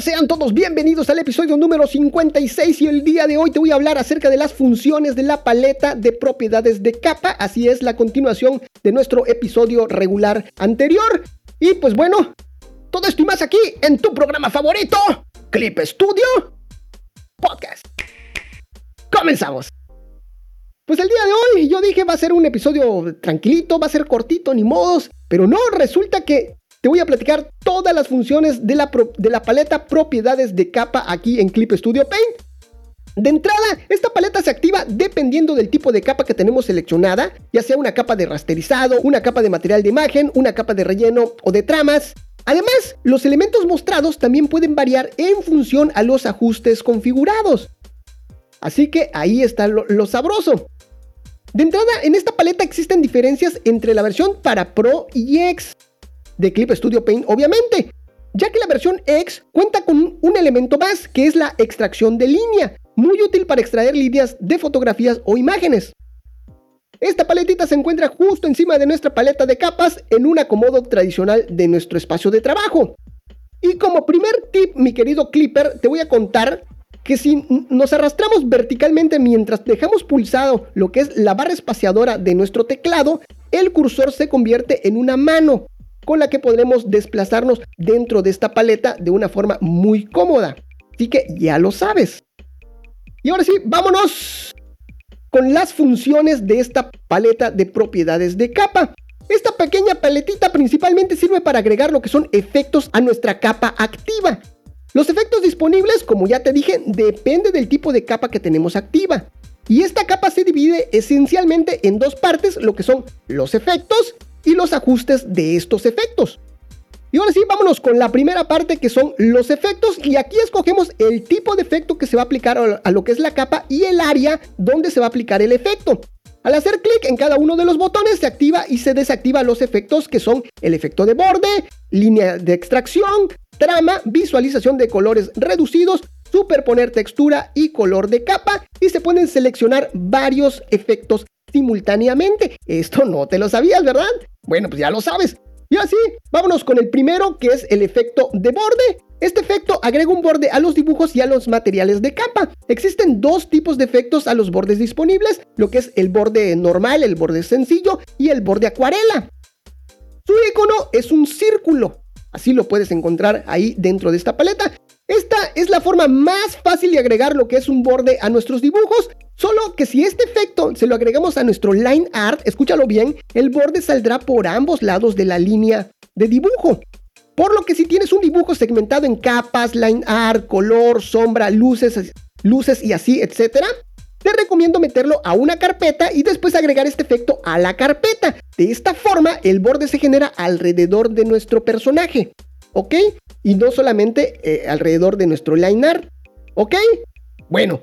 Sean todos bienvenidos al episodio número 56 y el día de hoy te voy a hablar acerca de las funciones de la paleta de propiedades de capa. Así es la continuación de nuestro episodio regular anterior. Y pues bueno, todo esto y más aquí en tu programa favorito, Clip Studio Podcast. Comenzamos. Pues el día de hoy yo dije va a ser un episodio tranquilito, va a ser cortito, ni modos, pero no, resulta que te voy a platicar todas las funciones de la, de la paleta propiedades de capa aquí en Clip Studio Paint. De entrada, esta paleta se activa dependiendo del tipo de capa que tenemos seleccionada, ya sea una capa de rasterizado, una capa de material de imagen, una capa de relleno o de tramas. Además, los elementos mostrados también pueden variar en función a los ajustes configurados. Así que ahí está lo, lo sabroso. De entrada, en esta paleta existen diferencias entre la versión para Pro y X de Clip Studio Paint, obviamente, ya que la versión X cuenta con un elemento más, que es la extracción de línea, muy útil para extraer líneas de fotografías o imágenes. Esta paletita se encuentra justo encima de nuestra paleta de capas en un acomodo tradicional de nuestro espacio de trabajo. Y como primer tip, mi querido Clipper, te voy a contar que si nos arrastramos verticalmente mientras dejamos pulsado lo que es la barra espaciadora de nuestro teclado, el cursor se convierte en una mano, con la que podremos desplazarnos dentro de esta paleta de una forma muy cómoda. Así que ya lo sabes. Y ahora sí, vámonos con las funciones de esta paleta de propiedades de capa. Esta pequeña paletita principalmente sirve para agregar lo que son efectos a nuestra capa activa. Los efectos disponibles, como ya te dije, depende del tipo de capa que tenemos activa. Y esta capa se divide esencialmente en dos partes, lo que son los efectos y los ajustes de estos efectos. Y ahora sí, vámonos con la primera parte que son los efectos y aquí escogemos el tipo de efecto que se va a aplicar a lo que es la capa y el área donde se va a aplicar el efecto. Al hacer clic en cada uno de los botones se activa y se desactiva los efectos que son el efecto de borde, línea de extracción, trama, visualización de colores reducidos, superponer textura y color de capa y se pueden seleccionar varios efectos simultáneamente. Esto no te lo sabías, ¿verdad? Bueno, pues ya lo sabes. Y así, vámonos con el primero que es el efecto de borde. Este efecto agrega un borde a los dibujos y a los materiales de capa. Existen dos tipos de efectos a los bordes disponibles, lo que es el borde normal, el borde sencillo y el borde acuarela. Su icono es un círculo. Así lo puedes encontrar ahí dentro de esta paleta. Esta es la forma más fácil de agregar lo que es un borde a nuestros dibujos, solo que si este efecto se lo agregamos a nuestro line art, escúchalo bien, el borde saldrá por ambos lados de la línea de dibujo. Por lo que si tienes un dibujo segmentado en capas, line art, color, sombra, luces, luces y así, etcétera, te recomiendo meterlo a una carpeta y después agregar este efecto a la carpeta. De esta forma, el borde se genera alrededor de nuestro personaje. ¿ok? Y no solamente eh, alrededor de nuestro line art, ¿ok? Bueno,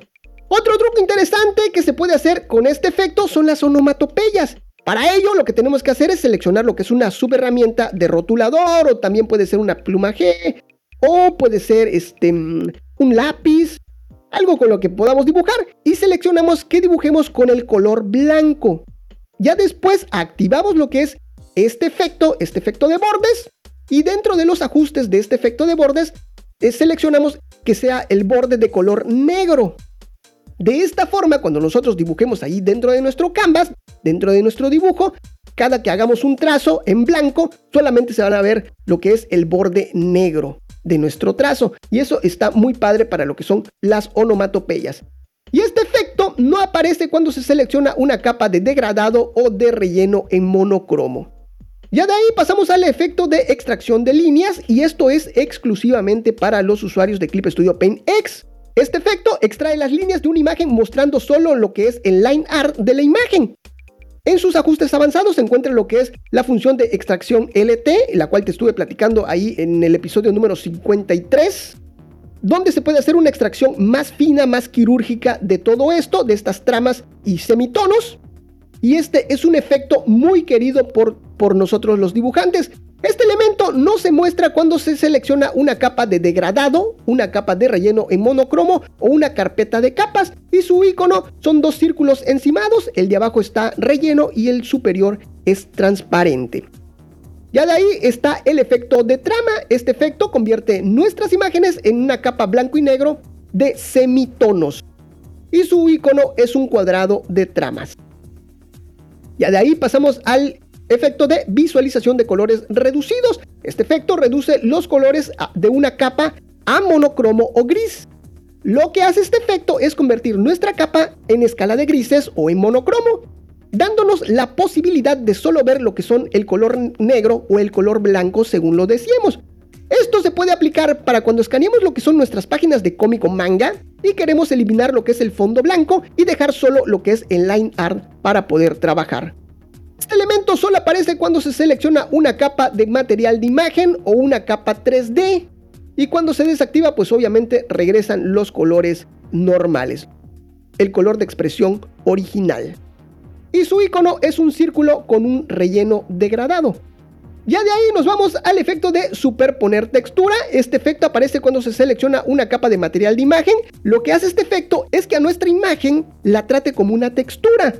otro truco interesante que se puede hacer con este efecto son las onomatopeyas. Para ello lo que tenemos que hacer es seleccionar lo que es una subherramienta de rotulador o también puede ser una pluma G o puede ser este, mm, un lápiz, algo con lo que podamos dibujar y seleccionamos que dibujemos con el color blanco. Ya después activamos lo que es este efecto, este efecto de bordes y dentro de los ajustes de este efecto de bordes, eh, seleccionamos que sea el borde de color negro. De esta forma, cuando nosotros dibujemos ahí dentro de nuestro canvas, dentro de nuestro dibujo, cada que hagamos un trazo en blanco, solamente se van a ver lo que es el borde negro de nuestro trazo. Y eso está muy padre para lo que son las onomatopeyas. Y este efecto no aparece cuando se selecciona una capa de degradado o de relleno en monocromo. Ya de ahí pasamos al efecto de extracción de líneas y esto es exclusivamente para los usuarios de Clip Studio Paint X. Este efecto extrae las líneas de una imagen mostrando solo lo que es el line art de la imagen. En sus ajustes avanzados se encuentra lo que es la función de extracción LT, la cual te estuve platicando ahí en el episodio número 53, donde se puede hacer una extracción más fina, más quirúrgica de todo esto, de estas tramas y semitonos. Y este es un efecto muy querido por, por nosotros los dibujantes. Este elemento no se muestra cuando se selecciona una capa de degradado, una capa de relleno en monocromo o una carpeta de capas y su icono son dos círculos encimados, el de abajo está relleno y el superior es transparente. Ya de ahí está el efecto de trama. Este efecto convierte nuestras imágenes en una capa blanco y negro de semitonos. Y su icono es un cuadrado de tramas. Ya de ahí pasamos al efecto de visualización de colores reducidos. Este efecto reduce los colores de una capa a monocromo o gris. Lo que hace este efecto es convertir nuestra capa en escala de grises o en monocromo, dándonos la posibilidad de solo ver lo que son el color negro o el color blanco según lo decíamos. Esto se puede aplicar para cuando escaneamos lo que son nuestras páginas de cómic o manga y queremos eliminar lo que es el fondo blanco y dejar solo lo que es el line art para poder trabajar. Este elemento solo aparece cuando se selecciona una capa de material de imagen o una capa 3D. Y cuando se desactiva, pues obviamente regresan los colores normales. El color de expresión original. Y su icono es un círculo con un relleno degradado. Ya de ahí nos vamos al efecto de superponer textura. Este efecto aparece cuando se selecciona una capa de material de imagen. Lo que hace este efecto es que a nuestra imagen la trate como una textura.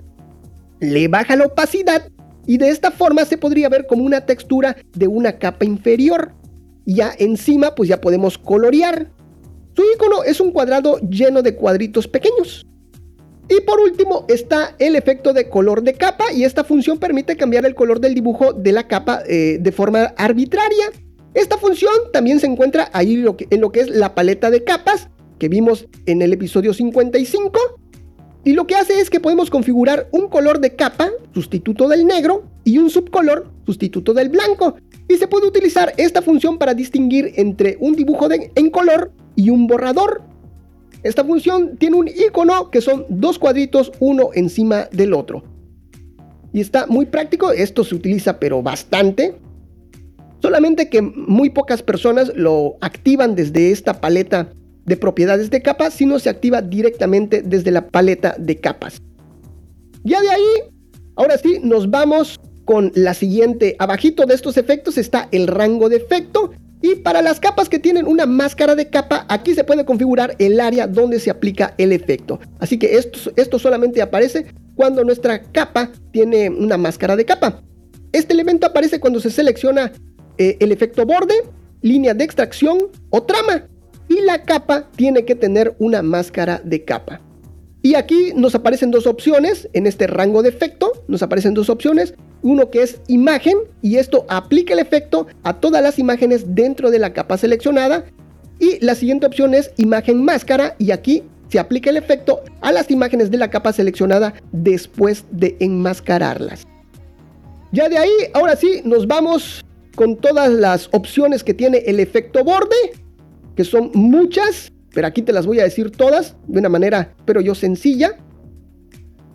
Le baja la opacidad y de esta forma se podría ver como una textura de una capa inferior. Ya encima pues ya podemos colorear. Su icono es un cuadrado lleno de cuadritos pequeños. Y por último está el efecto de color de capa y esta función permite cambiar el color del dibujo de la capa eh, de forma arbitraria. Esta función también se encuentra ahí en lo que es la paleta de capas que vimos en el episodio 55. Y lo que hace es que podemos configurar un color de capa, sustituto del negro, y un subcolor, sustituto del blanco. Y se puede utilizar esta función para distinguir entre un dibujo en color y un borrador. Esta función tiene un icono que son dos cuadritos uno encima del otro. Y está muy práctico, esto se utiliza pero bastante. Solamente que muy pocas personas lo activan desde esta paleta de propiedades de capas, sino se activa directamente desde la paleta de capas. Ya de ahí, ahora sí, nos vamos con la siguiente. Abajito de estos efectos está el rango de efecto y para las capas que tienen una máscara de capa, aquí se puede configurar el área donde se aplica el efecto. Así que esto, esto solamente aparece cuando nuestra capa tiene una máscara de capa. Este elemento aparece cuando se selecciona eh, el efecto borde, línea de extracción o trama. Y la capa tiene que tener una máscara de capa. Y aquí nos aparecen dos opciones, en este rango de efecto nos aparecen dos opciones, uno que es imagen y esto aplica el efecto a todas las imágenes dentro de la capa seleccionada y la siguiente opción es imagen máscara y aquí se aplica el efecto a las imágenes de la capa seleccionada después de enmascararlas. Ya de ahí, ahora sí, nos vamos con todas las opciones que tiene el efecto borde, que son muchas pero aquí te las voy a decir todas de una manera, pero yo sencilla.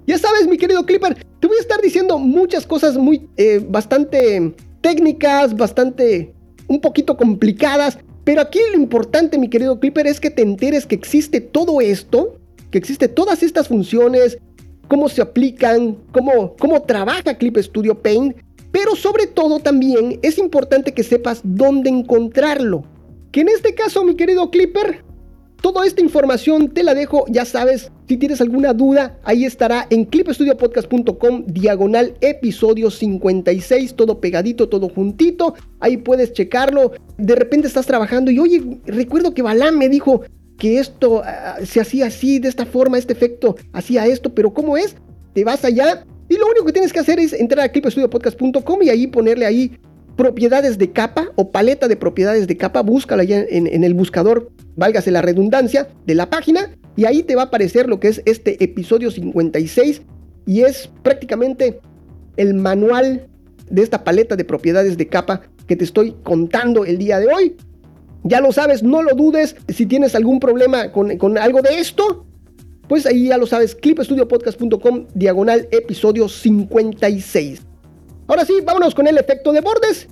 Ya sabes, mi querido Clipper, te voy a estar diciendo muchas cosas muy, eh, bastante técnicas, bastante, un poquito complicadas. Pero aquí lo importante, mi querido Clipper, es que te enteres que existe todo esto, que existe todas estas funciones, cómo se aplican, cómo, cómo trabaja Clip Studio Paint. Pero sobre todo también es importante que sepas dónde encontrarlo. Que en este caso, mi querido Clipper, Toda esta información te la dejo, ya sabes, si tienes alguna duda, ahí estará en clipestudiopodcast.com diagonal episodio 56, todo pegadito, todo juntito, ahí puedes checarlo. De repente estás trabajando y oye, recuerdo que Balam me dijo que esto ah, se hacía así, de esta forma, este efecto hacía esto, pero ¿cómo es? Te vas allá y lo único que tienes que hacer es entrar a clipestudiopodcast.com y ahí ponerle ahí propiedades de capa o paleta de propiedades de capa, búscala ya en, el buscador, válgase la redundancia de la página, y ahí te va a aparecer lo que es este episodio 56, y es prácticamente el manual de esta paleta de propiedades de capa que te estoy contando el día de hoy. Ya lo sabes, no lo dudes, si tienes algún problema con, con algo de esto, pues ahí ya lo sabes, clipestudiopodcast.com diagonal episodio 56. Ahora sí, vámonos con el efecto de bordes.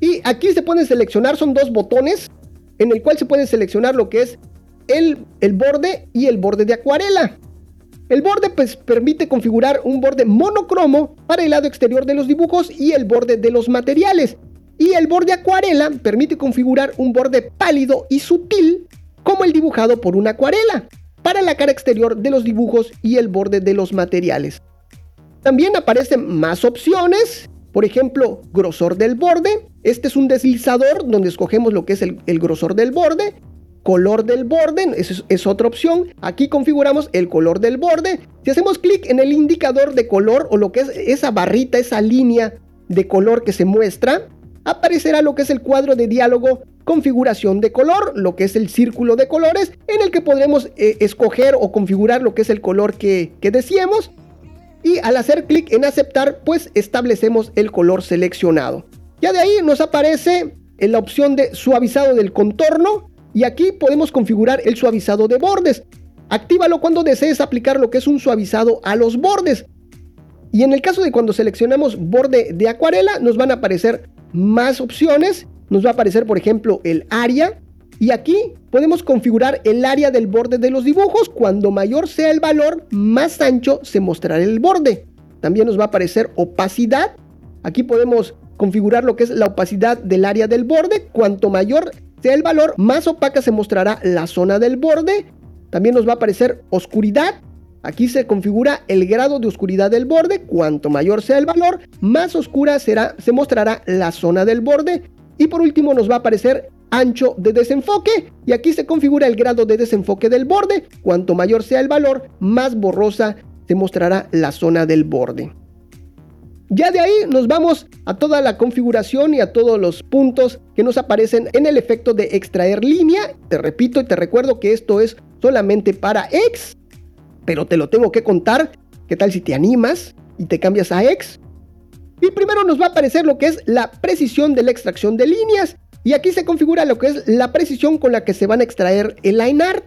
Y aquí se pueden seleccionar, son dos botones en el cual se puede seleccionar lo que es el, el borde y el borde de acuarela. El borde pues permite configurar un borde monocromo para el lado exterior de los dibujos y el borde de los materiales. Y el borde acuarela permite configurar un borde pálido y sutil como el dibujado por una acuarela para la cara exterior de los dibujos y el borde de los materiales. También aparecen más opciones por ejemplo, grosor del borde. Este es un deslizador donde escogemos lo que es el, grosor del borde. Color del borde es, otra opción. Aquí configuramos el color del borde. Si hacemos clic en el indicador de color o lo que es esa barrita, esa línea de color que se muestra, aparecerá lo que es el cuadro de diálogo configuración de color, lo que es el círculo de colores, en el que podremos eh, escoger o configurar lo que es el color que, que deseemos. Y al hacer clic en aceptar, pues establecemos el color seleccionado. Ya de ahí nos aparece en la opción de suavizado del contorno y aquí podemos configurar el suavizado de bordes. Actívalo cuando desees aplicar lo que es un suavizado a los bordes. Y en el caso de cuando seleccionamos borde de acuarela, nos van a aparecer más opciones nos va a aparecer, por ejemplo, el área. Y aquí podemos configurar el área del borde de los dibujos. Cuando mayor sea el valor, más ancho se mostrará el borde. También nos va a aparecer opacidad. Aquí podemos configurar lo que es la opacidad del área del borde. Cuanto mayor sea el valor, más opaca se mostrará la zona del borde. También nos va a aparecer oscuridad. Aquí se configura el grado de oscuridad del borde. Cuanto mayor sea el valor, más oscura será, se mostrará la zona del borde. Y por último nos va a aparecer ancho de desenfoque y aquí se configura el grado de desenfoque del borde. Cuanto mayor sea el valor, más borrosa se mostrará la zona del borde. Ya de ahí nos vamos a toda la configuración y a todos los puntos que nos aparecen en el efecto de extraer línea. Te repito y te recuerdo que esto es solamente para X, pero te lo tengo que contar. ¿Qué tal si te animas y te cambias a X? Y primero nos va a aparecer lo que es la precisión de la extracción de líneas. Y aquí se configura lo que es la precisión con la que se van a extraer el line art.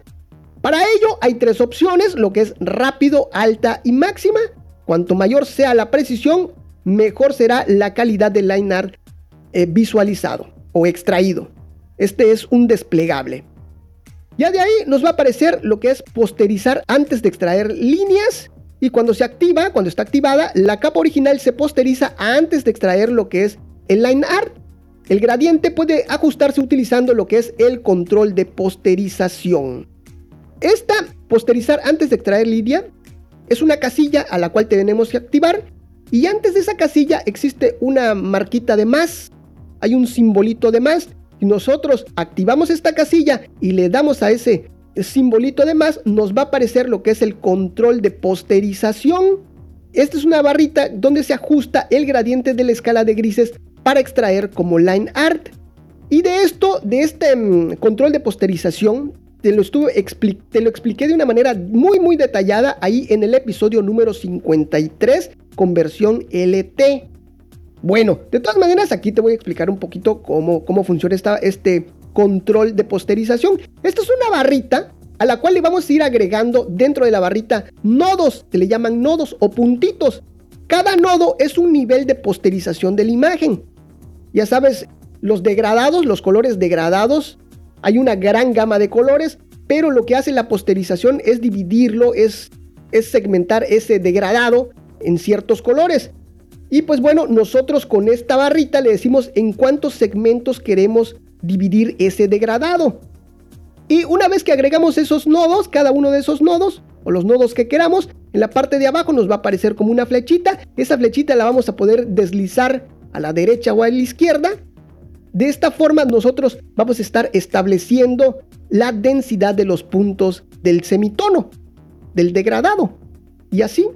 Para ello hay tres opciones, lo que es rápido, alta y máxima. Cuanto mayor sea la precisión, mejor será la calidad del line art eh, visualizado o extraído. Este es un desplegable. Ya de ahí nos va a aparecer lo que es posterizar antes de extraer líneas y cuando se activa, cuando está activada, la capa original se posteriza antes de extraer lo que es el line art. El gradiente puede ajustarse utilizando lo que es el control de posterización. Esta posterizar antes de extraer línea es una casilla a la cual tenemos que activar y antes de esa casilla existe una marquita de más. Hay un simbolito de más. y nosotros activamos esta casilla y le damos a ese simbolito además nos va a aparecer lo que es el control de posterización. Esta es una barrita donde se ajusta el gradiente de la escala de grises para extraer como line art. Y de esto, de este mm, control de posterización, te lo, expliqué de una manera muy muy detallada ahí en el episodio número 53 con versión LT. Bueno, de todas maneras aquí te voy a explicar un poquito cómo, cómo funciona esta, este control de posterización. Esta es una barrita a la cual le vamos a ir agregando dentro de la barrita nodos, que le llaman nodos o puntitos. Cada nodo es un nivel de posterización de la imagen. Ya sabes, los degradados, los colores degradados, hay una gran gama de colores, pero lo que hace la posterización es dividirlo, es, segmentar ese degradado en ciertos colores. Y pues bueno, nosotros con esta barrita le decimos en cuántos segmentos queremos dividir ese degradado. Y una vez que agregamos esos nodos, cada uno de esos nodos, o los nodos que queramos, en la parte de abajo nos va a aparecer como una flechita. Esa flechita la vamos a poder deslizar a la derecha o a la izquierda. De esta forma nosotros vamos a estar estableciendo la densidad de los puntos del semitono, del degradado. Y así,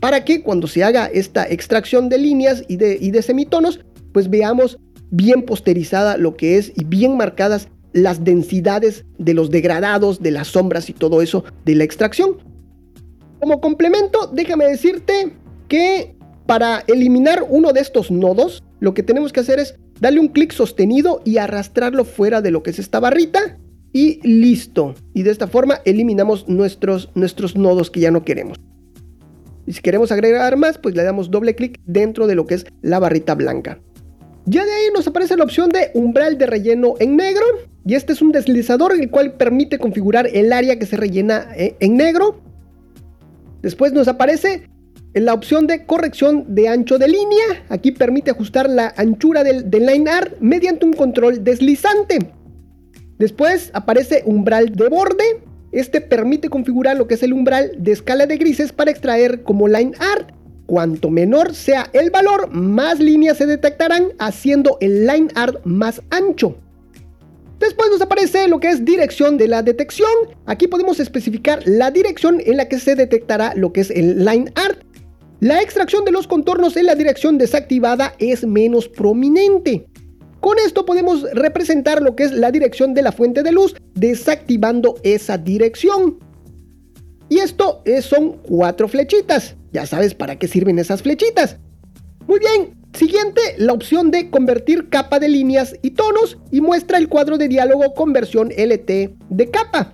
para que cuando se haga esta extracción de líneas y de, semitonos, pues veamos bien posterizada lo que es y bien marcadas las densidades de los degradados, de las sombras y todo eso de la extracción. Como complemento, déjame decirte que para eliminar uno de estos nodos, lo que tenemos que hacer es darle un clic sostenido y arrastrarlo fuera de lo que es esta barrita y listo. Y de esta forma eliminamos nuestros, nuestros nodos que ya no queremos. Y si queremos agregar más, pues le damos doble clic dentro de lo que es la barrita blanca. Ya de ahí nos aparece la opción de umbral de relleno en negro. Y este es un deslizador el cual permite configurar el área que se rellena eh, en negro. Después nos aparece la opción de corrección de ancho de línea. Aquí permite ajustar la anchura del line art mediante un control deslizante. Después aparece umbral de borde. Este permite configurar lo que es el umbral de escala de grises para extraer como line art. Cuanto menor sea el valor, más líneas se detectarán haciendo el line art más ancho. Después nos aparece lo que es dirección de la detección. Aquí podemos especificar la dirección en la que se detectará lo que es el line art. La extracción de los contornos en la dirección desactivada es menos prominente. Con esto podemos representar lo que es la dirección de la fuente de luz desactivando esa dirección. Y esto son cuatro flechitas. Ya sabes para qué sirven esas flechitas. Muy bien, siguiente, la opción de convertir capa de líneas y tonos y muestra el cuadro de diálogo conversión LT de capa.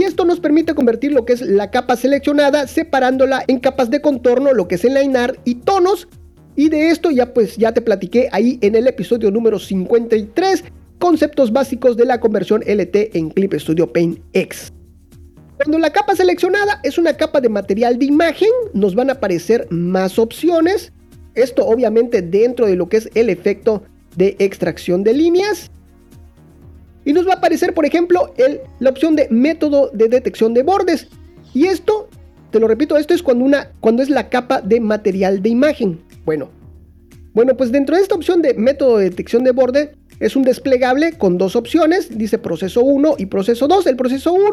Y esto nos permite convertir lo que es la capa seleccionada separándola en capas de contorno, lo que es enlainar y tonos y de esto ya pues ya te platiqué ahí en el episodio número 53, conceptos básicos de la conversión LT en Clip Studio Paint X. Cuando la capa seleccionada es una capa de material de imagen, nos van a aparecer más opciones. Esto obviamente dentro de lo que es el efecto de extracción de líneas. Y nos va a aparecer, por ejemplo, el, la opción de método de detección de bordes. Y esto, te lo repito, esto es cuando, una, cuando es la capa de material de imagen. Bueno, bueno, pues dentro de esta opción de método de detección de borde es un desplegable con dos opciones, dice proceso 1 y proceso 2. El proceso 1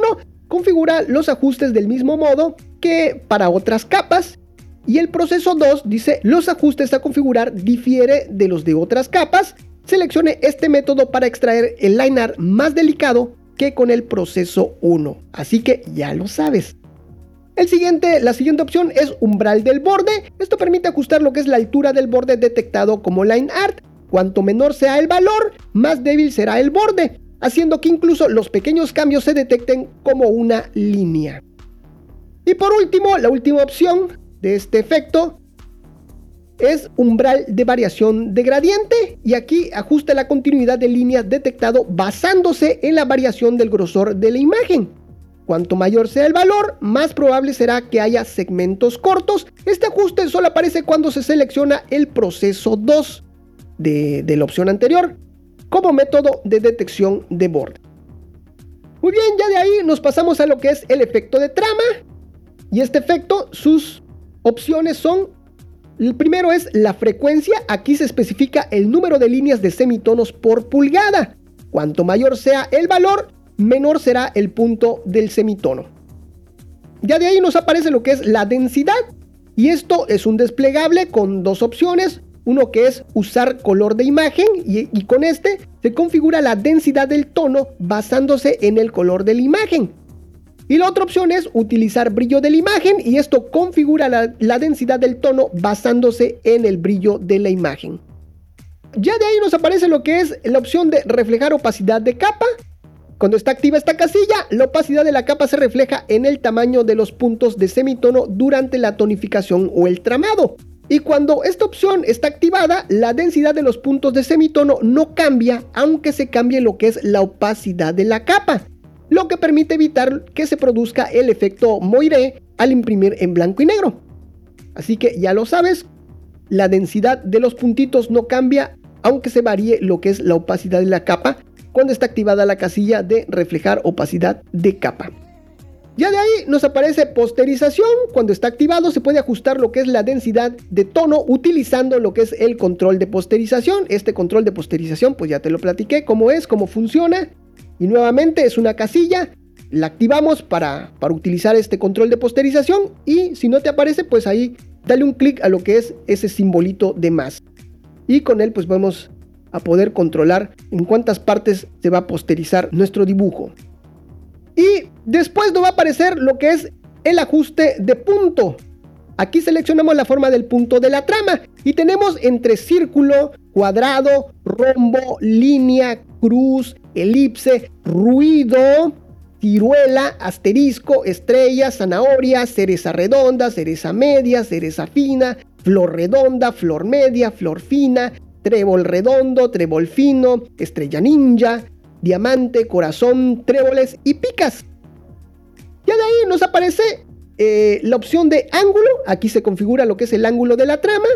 configura los ajustes del mismo modo que para otras capas y el proceso 2 dice los ajustes a configurar difiere de los de otras capas. Seleccione este método para extraer el line más delicado que con el proceso 1. Así que ya lo sabes. El siguiente, la siguiente opción es umbral del borde. Esto permite ajustar lo que es la altura del borde detectado como line art. Cuanto menor sea el valor, más débil será el borde, haciendo que incluso los pequeños cambios se detecten como una línea. Y por último, la última opción de este efecto es umbral de variación de gradiente y aquí ajusta la continuidad de líneas detectado basándose en la variación del grosor de la imagen. Cuanto mayor sea el valor, más probable será que haya segmentos cortos. Este ajuste solo aparece cuando se selecciona el proceso 2 de, la opción anterior como método de detección de borde. Muy bien, ya de ahí nos pasamos a lo que es el efecto de trama. Y este efecto, sus opciones son, el primero es la frecuencia, aquí se especifica el número de líneas de semitonos por pulgada. Cuanto mayor sea el valor, menor será el punto del semitono. Ya de ahí nos aparece lo que es la densidad. Y esto es un desplegable con dos opciones. Uno que es usar color de imagen y, con este se configura la densidad del tono basándose en el color de la imagen. Y la otra opción es utilizar brillo de la imagen y esto configura la, densidad del tono basándose en el brillo de la imagen. Ya de ahí nos aparece lo que es la opción de reflejar opacidad de capa cuando está activa esta casilla, la opacidad de la capa se refleja en el tamaño de los puntos de semitono durante la tonificación o el tramado. Y cuando esta opción está activada, la densidad de los puntos de semitono no cambia, aunque se cambie lo que es la opacidad de la capa, lo que permite evitar que se produzca el efecto moiré al imprimir en blanco y negro. Así que ya lo sabes, la densidad de los puntitos no cambia, aunque se varíe lo que es la opacidad de la capa, cuando está activada la casilla de reflejar opacidad de capa. Ya de ahí nos aparece posterización. Cuando está activado se puede ajustar lo que es la densidad de tono utilizando lo que es el control de posterización. Este control de posterización pues ya te lo platiqué cómo es, cómo funciona. Y nuevamente es una casilla. La activamos para, para utilizar este control de posterización. Y si no te aparece pues ahí dale un clic a lo que es ese simbolito de más. Y con él pues podemos a poder controlar en cuántas partes se va a posterizar nuestro dibujo. Y después nos va a aparecer lo que es el ajuste de punto. Aquí seleccionamos la forma del punto de la trama y tenemos entre círculo, cuadrado, rombo, línea, cruz, elipse, ruido, ciruela, asterisco, estrella, zanahoria, cereza redonda, cereza media, cereza fina, flor redonda, flor media, flor fina, trébol redondo, trébol fino, estrella ninja, diamante, corazón, tréboles y picas. Ya de ahí nos aparece eh, la opción de ángulo. Aquí se configura lo que es el ángulo de la trama.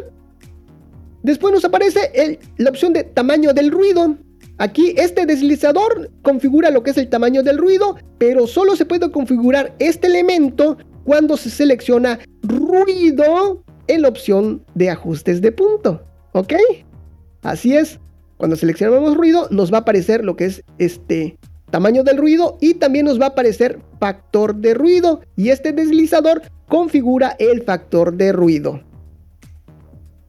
Después nos aparece la opción de tamaño del ruido. Aquí este deslizador configura lo que es el tamaño del ruido, pero solo se puede configurar este elemento cuando se selecciona ruido en la opción de ajustes de punto. ¿Ok? Así es. Cuando seleccionamos ruido nos va a aparecer lo que es este tamaño del ruido y también nos va a aparecer factor de ruido y este deslizador configura el factor de ruido.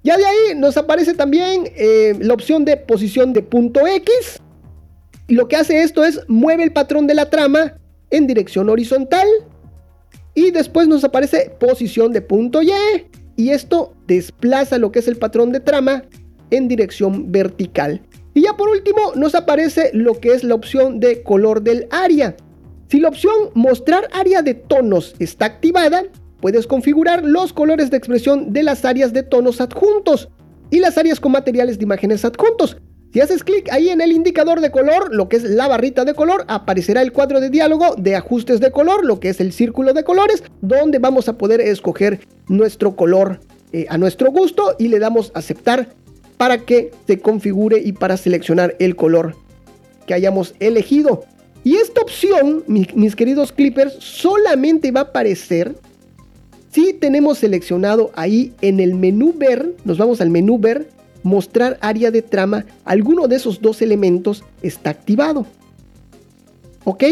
Ya de ahí nos aparece también eh, la opción de posición de punto X. Y lo que hace esto es mueve el patrón de la trama en dirección horizontal. Y después nos aparece posición de punto Y. Y esto desplaza lo que es el patrón de trama en dirección vertical. Y ya por último nos aparece lo que es la opción de color del área. Si la opción mostrar área de tonos está activada, puedes configurar los colores de expresión de las áreas de tonos adjuntos y las áreas con materiales de imágenes adjuntos. Si haces clic ahí en el indicador de color, lo que es la barrita de color, aparecerá el cuadro de diálogo de ajustes de color, lo que es el círculo de colores, donde vamos a poder escoger nuestro color eh, a nuestro gusto y le damos aceptar para que se configure y para seleccionar el color que hayamos elegido. Y esta opción, mis queridos clippers, solamente va a aparecer si tenemos seleccionado ahí en el menú ver, nos vamos al menú ver, mostrar área de trama, alguno de esos dos elementos está activado. ¿Ok?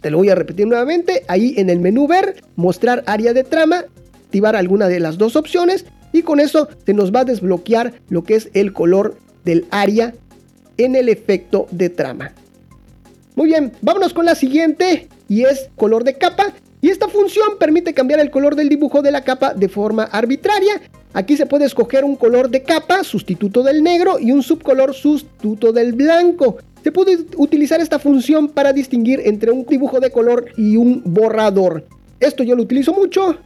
Te lo voy a repetir nuevamente. Ahí en el menú ver, mostrar área de trama, activar alguna de las dos opciones y con eso se nos va a desbloquear lo que es el color del área en el efecto de trama. Muy bien, vámonos con la siguiente y es color de capa. Y esta función permite cambiar el color del dibujo de la capa de forma arbitraria. Aquí se puede escoger un color de capa, sustituto del negro, y un subcolor sustituto del blanco. Se puede utilizar esta función para distinguir entre un dibujo de color y un borrador. Esto yo lo utilizo mucho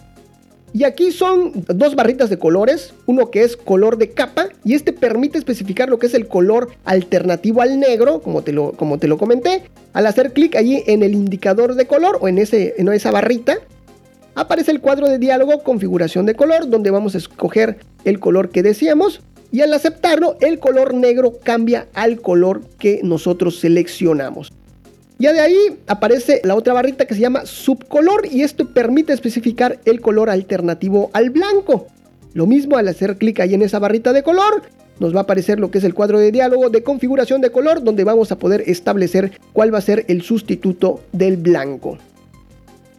y aquí son dos barritas de colores, uno que es color de capa y este permite especificar lo que es el color alternativo al negro, como te lo, como te lo comenté. Al hacer clic allí en el indicador de color o en, ese, en esa barrita, aparece el cuadro de diálogo configuración de color, donde vamos a escoger el color que deseamos. Y al aceptarlo, el color negro cambia al color que nosotros seleccionamos. Ya de ahí aparece la otra barrita que se llama subcolor y esto permite especificar el color alternativo al blanco. Lo mismo al hacer clic ahí en esa barrita de color, nos va a aparecer lo que es el cuadro de diálogo de configuración de color donde vamos a poder establecer cuál va a ser el sustituto del blanco.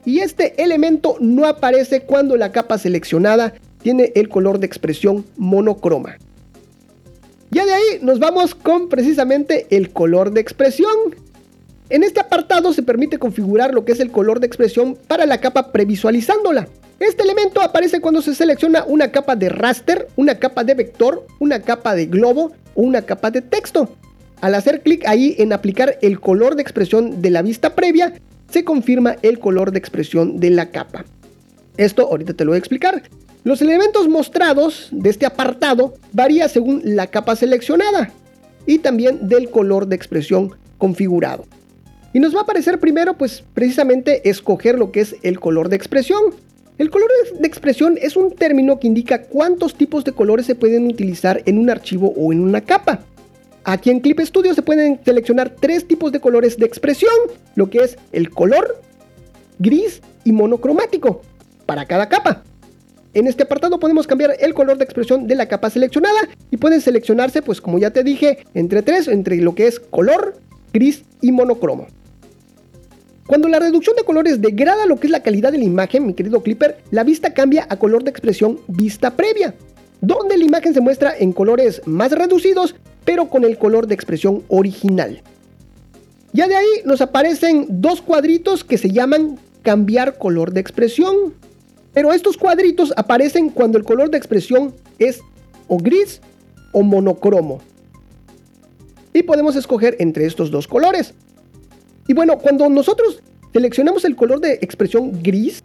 Y este elemento no aparece cuando la capa seleccionada tiene el color de expresión monocroma. Ya de ahí nos vamos con precisamente el color de expresión. En este apartado se permite configurar lo que es el color de expresión para la capa previsualizándola. Este elemento aparece cuando se selecciona una capa de raster, una capa de vector, una capa de globo o una capa de texto. Al hacer clic ahí en aplicar el color de expresión de la vista previa, se confirma el color de expresión de la capa. Esto ahorita te lo voy a explicar. Los elementos mostrados de este apartado varía según la capa seleccionada y también del color de expresión configurado. Y nos va a aparecer primero, pues precisamente escoger lo que es el color de expresión. El color de expresión es un término que indica cuántos tipos de colores se pueden utilizar en un archivo o en una capa. Aquí en Clip Studio se pueden seleccionar tres tipos de colores de expresión, lo que es el color, gris y monocromático, para cada capa. En este apartado podemos cambiar el color de expresión de la capa seleccionada y pueden seleccionarse, pues como ya te dije, entre tres, entre lo que es color, gris y monocromo. Cuando la reducción de colores degrada lo que es la calidad de la imagen, mi querido Clipper, la vista cambia a color de expresión vista previa, donde la imagen se muestra en colores más reducidos, pero con el color de expresión original. Ya de ahí nos aparecen dos cuadritos que se llaman cambiar color de expresión. Pero estos cuadritos aparecen cuando el color de expresión es o gris o monocromo. Y podemos escoger entre estos dos colores. Y bueno, cuando nosotros seleccionamos el color de expresión gris,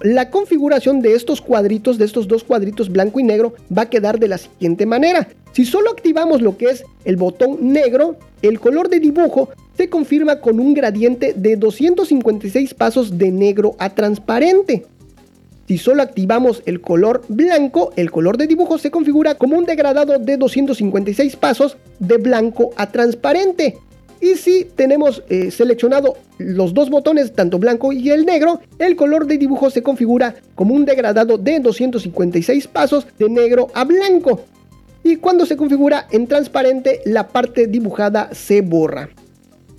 la configuración de estos cuadritos, de estos dos cuadritos blanco y negro, va a quedar de la siguiente manera. Si solo activamos lo que es el botón negro, el color de dibujo se confirma con un gradiente de 256 pasos de negro a transparente. Si solo activamos el color blanco, el color de dibujo se configura como un degradado de 256 pasos de blanco a transparente. Y si tenemos eh, seleccionado los dos botones, tanto blanco y el negro, el color de dibujo se configura como un degradado de 256 pasos de negro a blanco. Y cuando se configura en transparente, la parte dibujada se borra.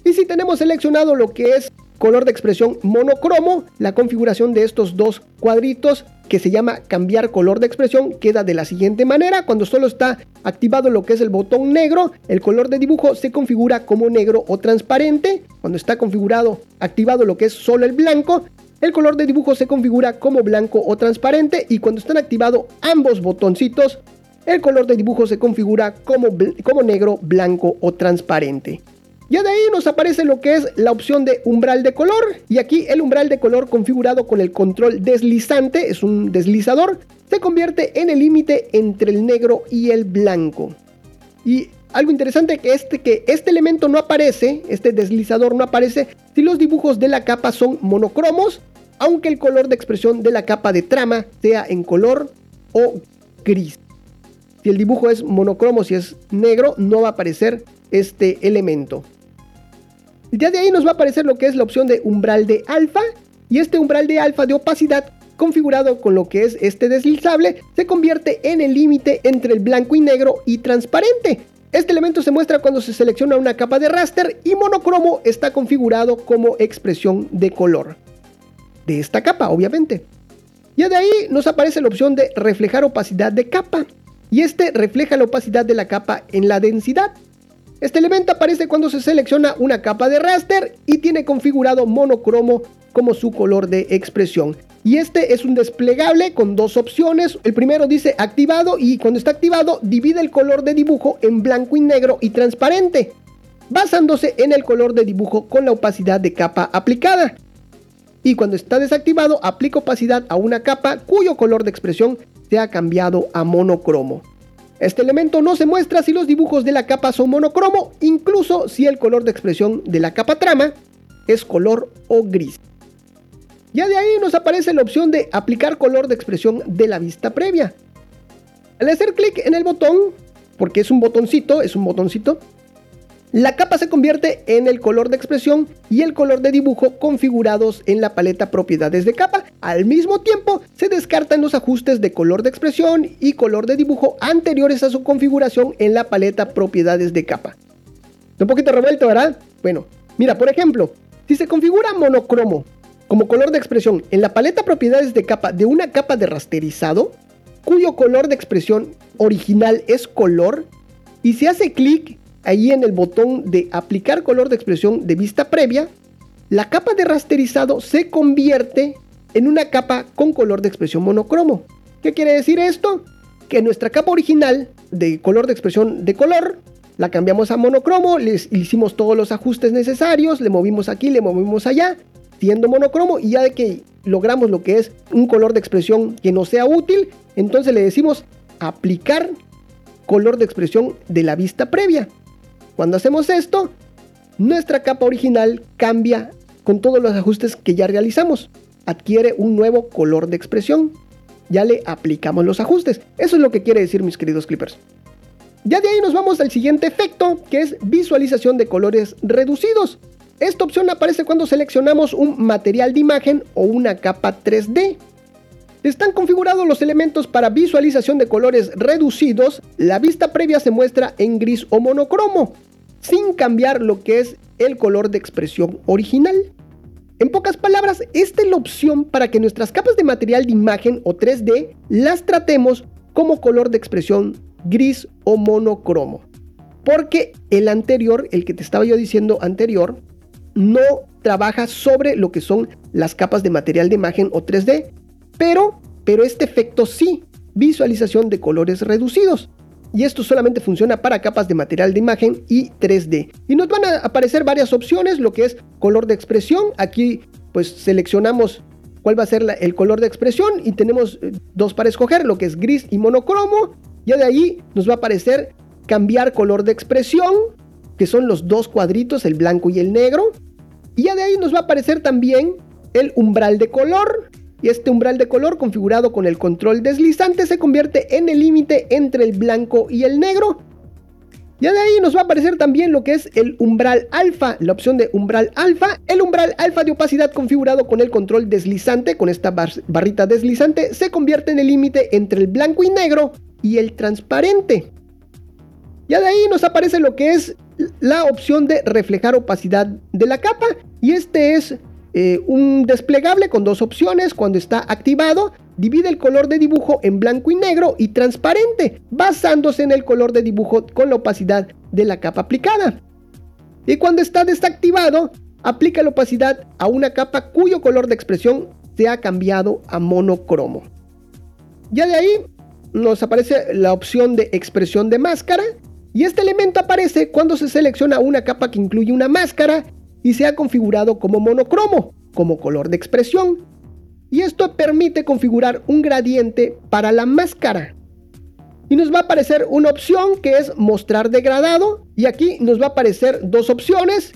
Y si tenemos seleccionado lo que es color de expresión monocromo, la configuración de estos dos cuadritos que se llama cambiar color de expresión queda de la siguiente manera. Cuando solo está activado lo que es el botón negro, el color de dibujo se configura como negro o transparente. Cuando está configurado, activado lo que es solo el blanco, el color de dibujo se configura como blanco o transparente. Y cuando están activados ambos botoncitos, el color de dibujo se configura como, como negro, blanco o transparente. Ya de ahí nos aparece lo que es la opción de umbral de color. Y aquí el umbral de color configurado con el control deslizante, es un deslizador, se convierte en el límite entre el negro y el blanco. Y algo interesante que este, que este elemento no aparece, este deslizador no aparece si los dibujos de la capa son monocromos, aunque el color de expresión de la capa de trama sea en color o gris. Si el dibujo es monocromo, si es negro, no va a aparecer este elemento. Ya de ahí nos va a aparecer lo que es la opción de umbral de alfa. Y este umbral de alfa de opacidad configurado con lo que es este deslizable se convierte en el límite entre el blanco y negro y transparente. Este elemento se muestra cuando se selecciona una capa de raster y monocromo está configurado como expresión de color. De esta capa, obviamente. Ya de ahí nos aparece la opción de reflejar opacidad de capa. Y este refleja la opacidad de la capa en la densidad. Este elemento aparece cuando se selecciona una capa de raster y tiene configurado monocromo como su color de expresión. Y este es un desplegable con dos opciones. El primero dice activado y cuando está activado divide el color de dibujo en blanco y negro y transparente, basándose en el color de dibujo con la opacidad de capa aplicada. Y cuando está desactivado aplica opacidad a una capa cuyo color de expresión se ha cambiado a monocromo. Este elemento no se muestra si los dibujos de la capa son monocromo, incluso si el color de expresión de la capa trama es color o gris. Ya de ahí nos aparece la opción de aplicar color de expresión de la vista previa. Al hacer clic en el botón, porque es un botoncito, es un botoncito, la capa se convierte en el color de expresión y el color de dibujo configurados en la paleta propiedades de capa. Al mismo tiempo, se descartan los ajustes de color de expresión y color de dibujo anteriores a su configuración en la paleta propiedades de capa. Un poquito revuelto, ¿verdad? Bueno, mira, por ejemplo, si se configura monocromo como color de expresión en la paleta propiedades de capa de una capa de rasterizado, cuyo color de expresión original es color, y se hace clic ahí en el botón de aplicar color de expresión de vista previa, la capa de rasterizado se convierte en una capa con color de expresión monocromo. ¿Qué quiere decir esto? Que nuestra capa original de color de expresión de color la cambiamos a monocromo, le hicimos todos los ajustes necesarios, le movimos aquí, le movimos allá, siendo monocromo y ya de que logramos lo que es un color de expresión que no sea útil, entonces le decimos aplicar color de expresión de la vista previa. Cuando hacemos esto, nuestra capa original cambia con todos los ajustes que ya realizamos. Adquiere un nuevo color de expresión. Ya le aplicamos los ajustes. Eso es lo que quiere decir mis queridos clippers. Ya de ahí nos vamos al siguiente efecto, que es visualización de colores reducidos. Esta opción aparece cuando seleccionamos un material de imagen o una capa 3D. Están configurados los elementos para visualización de colores reducidos. La vista previa se muestra en gris o monocromo, sin cambiar lo que es el color de expresión original. En pocas palabras, esta es la opción para que nuestras capas de material de imagen o 3D las tratemos como color de expresión gris o monocromo. Porque el anterior, el que te estaba yo diciendo anterior, no trabaja sobre lo que son las capas de material de imagen o 3D, pero, pero este efecto sí, visualización de colores reducidos. Y esto solamente funciona para capas de material de imagen y 3D. Y nos van a aparecer varias opciones, lo que es color de expresión. Aquí pues seleccionamos cuál va a ser el color de expresión y tenemos eh, dos para escoger, lo que es gris y monocromo. Ya de ahí nos va a aparecer cambiar color de expresión, que son los dos cuadritos, el blanco y el negro. Y ya de ahí nos va a aparecer también el umbral de color, y este umbral de color configurado con el control deslizante se convierte en el límite entre el blanco y el negro. Ya de ahí nos va a aparecer también lo que es el umbral alfa, la opción de umbral alfa. El umbral alfa de opacidad configurado con el control deslizante, con esta barrita deslizante, se convierte en el límite entre el blanco y negro y el transparente. Ya de ahí nos aparece lo que es la opción de reflejar opacidad de la capa. Y este es eh, un desplegable con dos opciones. Cuando está activado, divide el color de dibujo en blanco y negro y transparente, basándose en el color de dibujo con la opacidad de la capa aplicada. Y cuando está desactivado, aplica la opacidad a una capa cuyo color de expresión se ha cambiado a monocromo. Ya de ahí nos aparece la opción de expresión de máscara y este elemento aparece cuando se selecciona una capa que incluye una máscara y se ha configurado como monocromo, como color de expresión. Y esto permite configurar un gradiente para la máscara. Y nos va a aparecer una opción que es mostrar degradado. Y aquí nos va a aparecer dos opciones,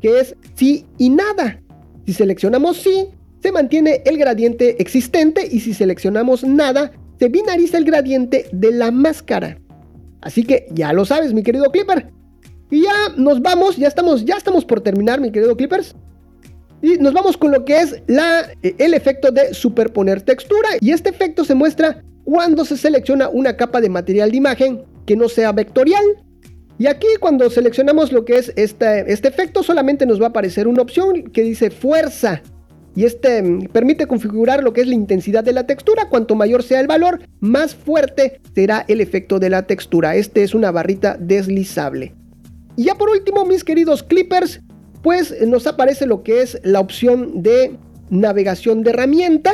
que es sí y nada. Si seleccionamos sí, se mantiene el gradiente existente y si seleccionamos nada, se binariza el gradiente de la máscara. Así que ya lo sabes, mi querido Clipper. Y ya nos vamos, ya estamos, ya estamos por terminar, mi querido Clippers. Y nos vamos con lo que es la, eh, el efecto de superponer textura. Y este efecto se muestra cuando se selecciona una capa de material de imagen que no sea vectorial. Y aquí cuando seleccionamos lo que es este, este efecto solamente nos va a aparecer una opción que dice fuerza. Y este mm, permite configurar lo que es la intensidad de la textura. Cuanto mayor sea el valor, más fuerte será el efecto de la textura. Este es una barrita deslizable. Y ya por último, mis queridos clippers, pues nos aparece lo que es la opción de navegación de herramienta.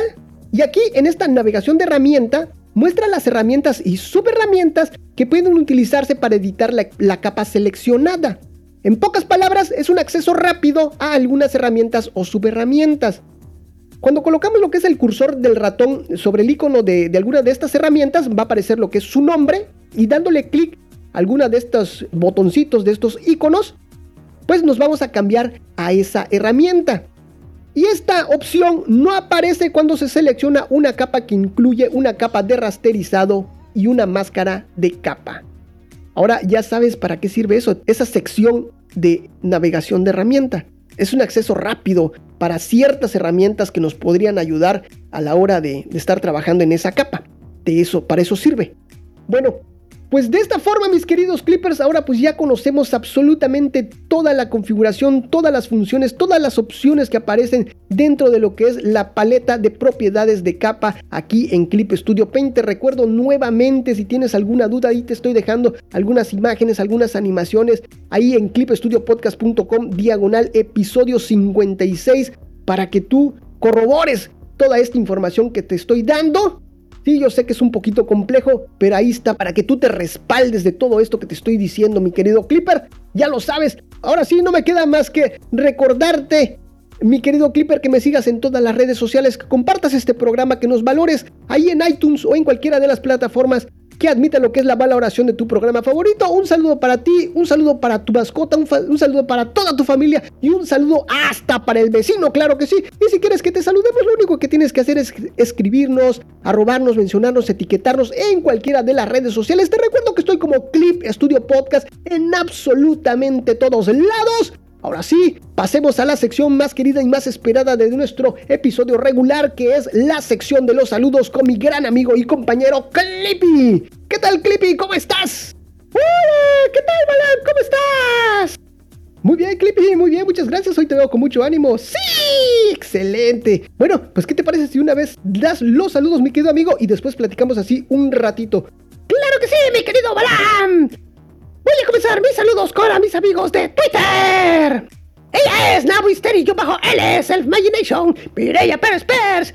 Y aquí en esta navegación de herramienta muestra las herramientas y subherramientas que pueden utilizarse para editar la, capa seleccionada. En pocas palabras, es un acceso rápido a algunas herramientas o subherramientas. Cuando colocamos lo que es el cursor del ratón sobre el icono de, alguna de estas herramientas, va a aparecer lo que es su nombre y dándole clic alguna de estos botoncitos de estos iconos, pues nos vamos a cambiar a esa herramienta. Y esta opción no aparece cuando se selecciona una capa que incluye una capa de rasterizado y una máscara de capa. Ahora ya sabes para qué sirve eso, esa sección de navegación de herramienta. Es un acceso rápido para ciertas herramientas que nos podrían ayudar a la hora de, de estar trabajando en esa capa. De eso, para eso sirve. Bueno, pues de esta forma, mis queridos Clippers, ahora pues ya conocemos absolutamente toda la configuración, todas las funciones, todas las opciones que aparecen dentro de lo que es la paleta de propiedades de capa aquí en Clip Studio Paint. Te recuerdo nuevamente, si tienes alguna duda, ahí te estoy dejando algunas imágenes, algunas animaciones ahí en clipstudiopodcast.com diagonal episodio 56 para que tú corrobores toda esta información que te estoy dando Sí, yo sé que es un poquito complejo, pero ahí está para que tú te respaldes de todo esto que te estoy diciendo, mi querido Clipper. Ya lo sabes. Ahora sí, no me queda más que recordarte, mi querido Clipper, que me sigas en todas las redes sociales, que compartas este programa, que nos valores ahí en iTunes o en cualquiera de las plataformas que admita lo que es la valoración de tu programa favorito. Un saludo para ti, un saludo para tu mascota, un, saludo para toda tu familia y un saludo hasta para el vecino, claro que sí. Y si quieres que te saludemos, lo único que tienes que hacer es escribirnos, arrobarnos, mencionarnos, etiquetarnos en cualquiera de las redes sociales. Te recuerdo que estoy como Clip Studio Podcast en absolutamente todos lados. Ahora sí, pasemos a la sección más querida y más esperada de nuestro episodio regular, que es la sección de los saludos con mi gran amigo y compañero Clippy. ¿Qué tal, Clippy? ¿Cómo estás? ¡Hola! ¿Qué tal, Balan? ¿Cómo estás? Muy bien, Clippy, muy bien, muchas gracias. Hoy te veo con mucho ánimo. ¡Sí! ¡Excelente! Bueno, pues, ¿qué te parece si una vez das los saludos, mi querido amigo, y después platicamos así un ratito? ¡Claro que sí, mi querido Balam! Voy a comenzar mis saludos con mis amigos de Twitter. Ella es Nabu yo bajo L, Self Imagination, Mireia Pérez Pers,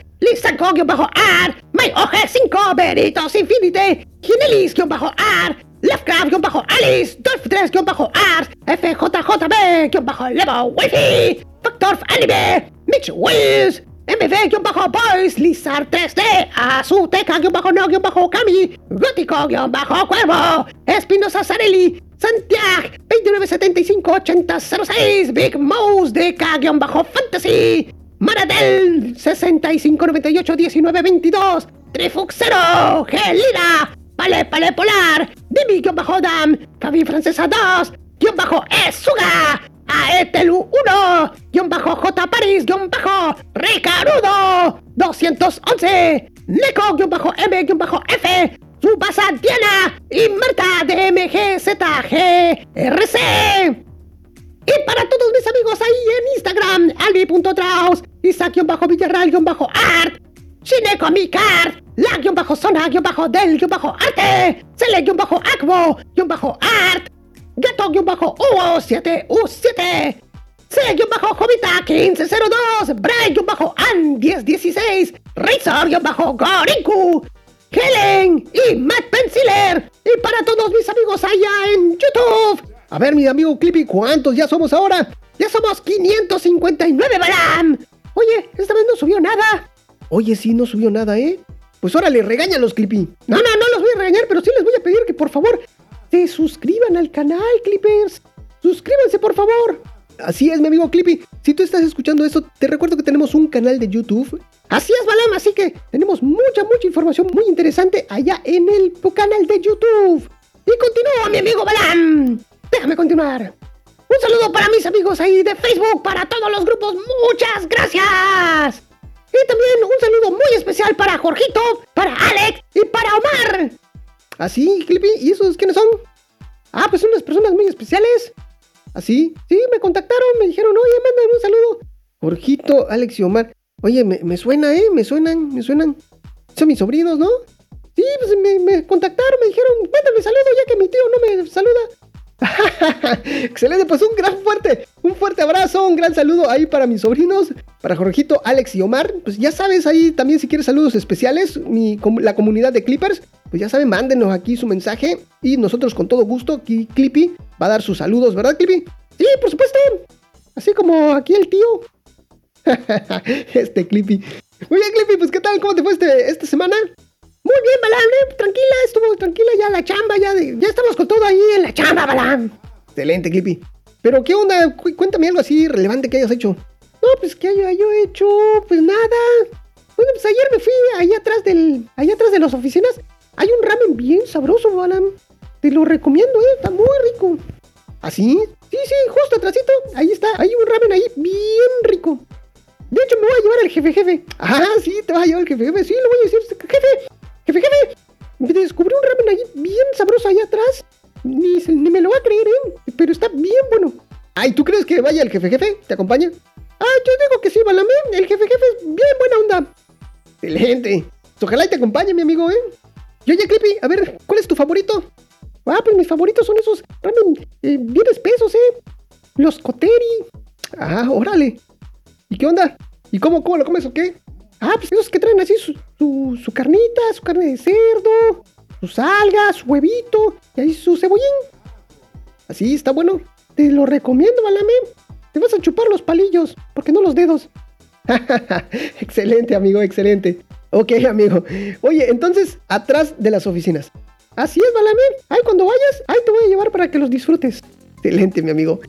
bajo art My OG 5, Veritos Infinite, Ginelis, bajo art Leftcraft, bajo Alice, Dolph 3, bajo art FJJB, bajo Levo, Wifi, Factor Anime, Mitch Wills, MV-Boys, Lizard 3D, Azuteca-No-Kami, Gótico-Cuervo, Espinosa Sarelli, Santiago 2975-8006, Big Mouse DK-Fantasy, Maradel 6598-1922, Trifuxero, Gelina, Pale Pale Polar, Dimi-Dam, Fabi Francesa 2, guion bajo Esuga, a Estelu 1, guion bajo J París, guion bajo Ricarudo 211, Neko, guion bajo M, guion bajo F, Subasa Diana y Marta de MGZG RC. Y para todos mis amigos ahí en Instagram, albi.traus, isaac-villarral-art, Shinekomicard, la-zona-del-arte, sele-acbo-art, Gato-O7, U7, C-Jovita1502, Bray-An1016, Razor-Goriku, Helen y Matt Penciler. Y para todos mis amigos allá en YouTube. A ver, mi amigo Clippy, ¿cuántos ya somos ahora? Ya somos 559, Balam. Oye, esta vez no subió nada. Oye, sí, no subió nada, ¿eh? Pues órale, regáñalos, Clippy. No, no, no los voy a regañar, pero sí les voy a pedir que por favor suscriban al canal, Clippers. Suscríbanse, por favor. Así es, mi amigo Clippy. Si tú estás escuchando esto, te recuerdo que tenemos un canal de YouTube. Así es, Balam, así que tenemos mucha, mucha información muy interesante allá en el canal de YouTube. Y continúa, mi amigo Balam. Déjame continuar. Un saludo para mis amigos ahí de Facebook, para todos los grupos. Muchas gracias. Y también un saludo muy especial para Jorgito, para Alex y para Omar. ¿Así, ¿Ah, Clippy? ¿Y esos quiénes son? Ah, pues son unas personas muy especiales. ¿Así? ¿Ah, sí, me contactaron, me dijeron, oye, mándame un saludo. Jorgito, Alex y Omar. Oye, me, me suena, ¿eh? Me suenan, me suenan. Son mis sobrinos, ¿no? Sí, pues me, me contactaron, me dijeron, mándame saludo ya que mi tío no me saluda. Excelente, pues un gran fuerte, un fuerte abrazo, un gran saludo ahí para mis sobrinos, para Jorgito, Alex y Omar. Pues ya sabes, ahí también si quieres saludos especiales, la comunidad de Clippers, pues ya saben, mándenos aquí su mensaje y nosotros con todo gusto, aquí Clippy va a dar sus saludos, ¿verdad, Clippy? Sí, por supuesto. Así como aquí el tío. este Clippy. Muy bien, Clippy, pues ¿qué tal? ¿Cómo te fue este, esta semana? Muy bien, Balam, tranquila, estuvo tranquila ya la chamba, ya, ya estamos con todo ahí en la chamba, Balam. Excelente, Clippy. Pero, ¿qué onda? Cuéntame algo así relevante que hayas hecho. No, pues, ¿qué haya yo hecho? Pues nada. Bueno, pues ayer me fui ahí atrás del... Ahí atrás de las oficinas. Hay un ramen bien sabroso, Balam. Te lo recomiendo, eh. Está muy rico. ¿Así? ¿Ah, sí, sí, justo atrásito. Ahí está. Hay un ramen ahí bien rico. De hecho, me voy a llevar al jefe jefe. Ah, sí, te vas a llevar al jefe jefe. Sí, lo voy a decir. Jefe, Jefe, me descubrí un ramen ahí bien sabroso allá atrás. Ni, me lo va a creer, ¿eh? Pero está bien bueno. Ay, ¿tú crees que vaya el jefe jefe? ¿Te acompaña? Ah, yo digo que sí, Balame. El jefe jefe es bien buena onda. Excelente. Ojalá y te acompañe, mi amigo, ¿eh? Y oye, Clippy, a ver, ¿cuál es tu favorito? Ah, pues mis favoritos son esos ramen eh, bien espesos, ¿eh? Los Koteri. Ah, órale. ¿Y qué onda? ¿Y cómo, cómo lo comes o qué? Ah, pues esos que traen así su, su, carnita, su carne de cerdo, sus algas, su huevito y ahí su cebollín. Así está bueno. Te lo recomiendo, Balame. Te vas a chupar los palillos, porque no los dedos. excelente, amigo, excelente. Ok, amigo. Oye, entonces, atrás de las oficinas. Así es, Balame. Ahí cuando vayas, ahí te voy a llevar para que los disfrutes. Excelente, mi amigo.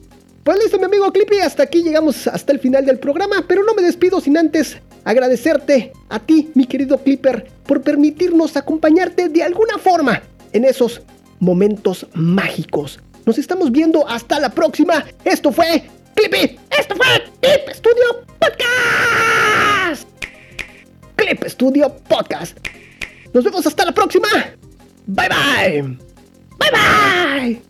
Pues listo, mi amigo Clippy, hasta aquí llegamos hasta el final del programa, pero no me despido sin antes agradecerte a ti, mi querido Clipper, por permitirnos acompañarte de alguna forma en esos momentos mágicos. Nos estamos viendo hasta la próxima. Esto fue Clippy. Esto fue Clip Studio Podcast. Clip Studio Podcast. Nos vemos hasta la próxima. Bye bye. Bye bye.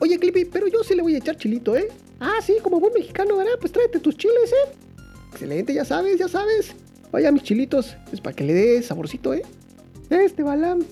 Oye, Clippy, pero yo sí le voy a echar chilito, ¿eh? Ah, sí, como buen mexicano, ¿verdad? Pues tráete tus chiles, ¿eh? Excelente, ya sabes, ya sabes. Vaya, mis chilitos, es para que le dé saborcito, ¿eh? Este balán.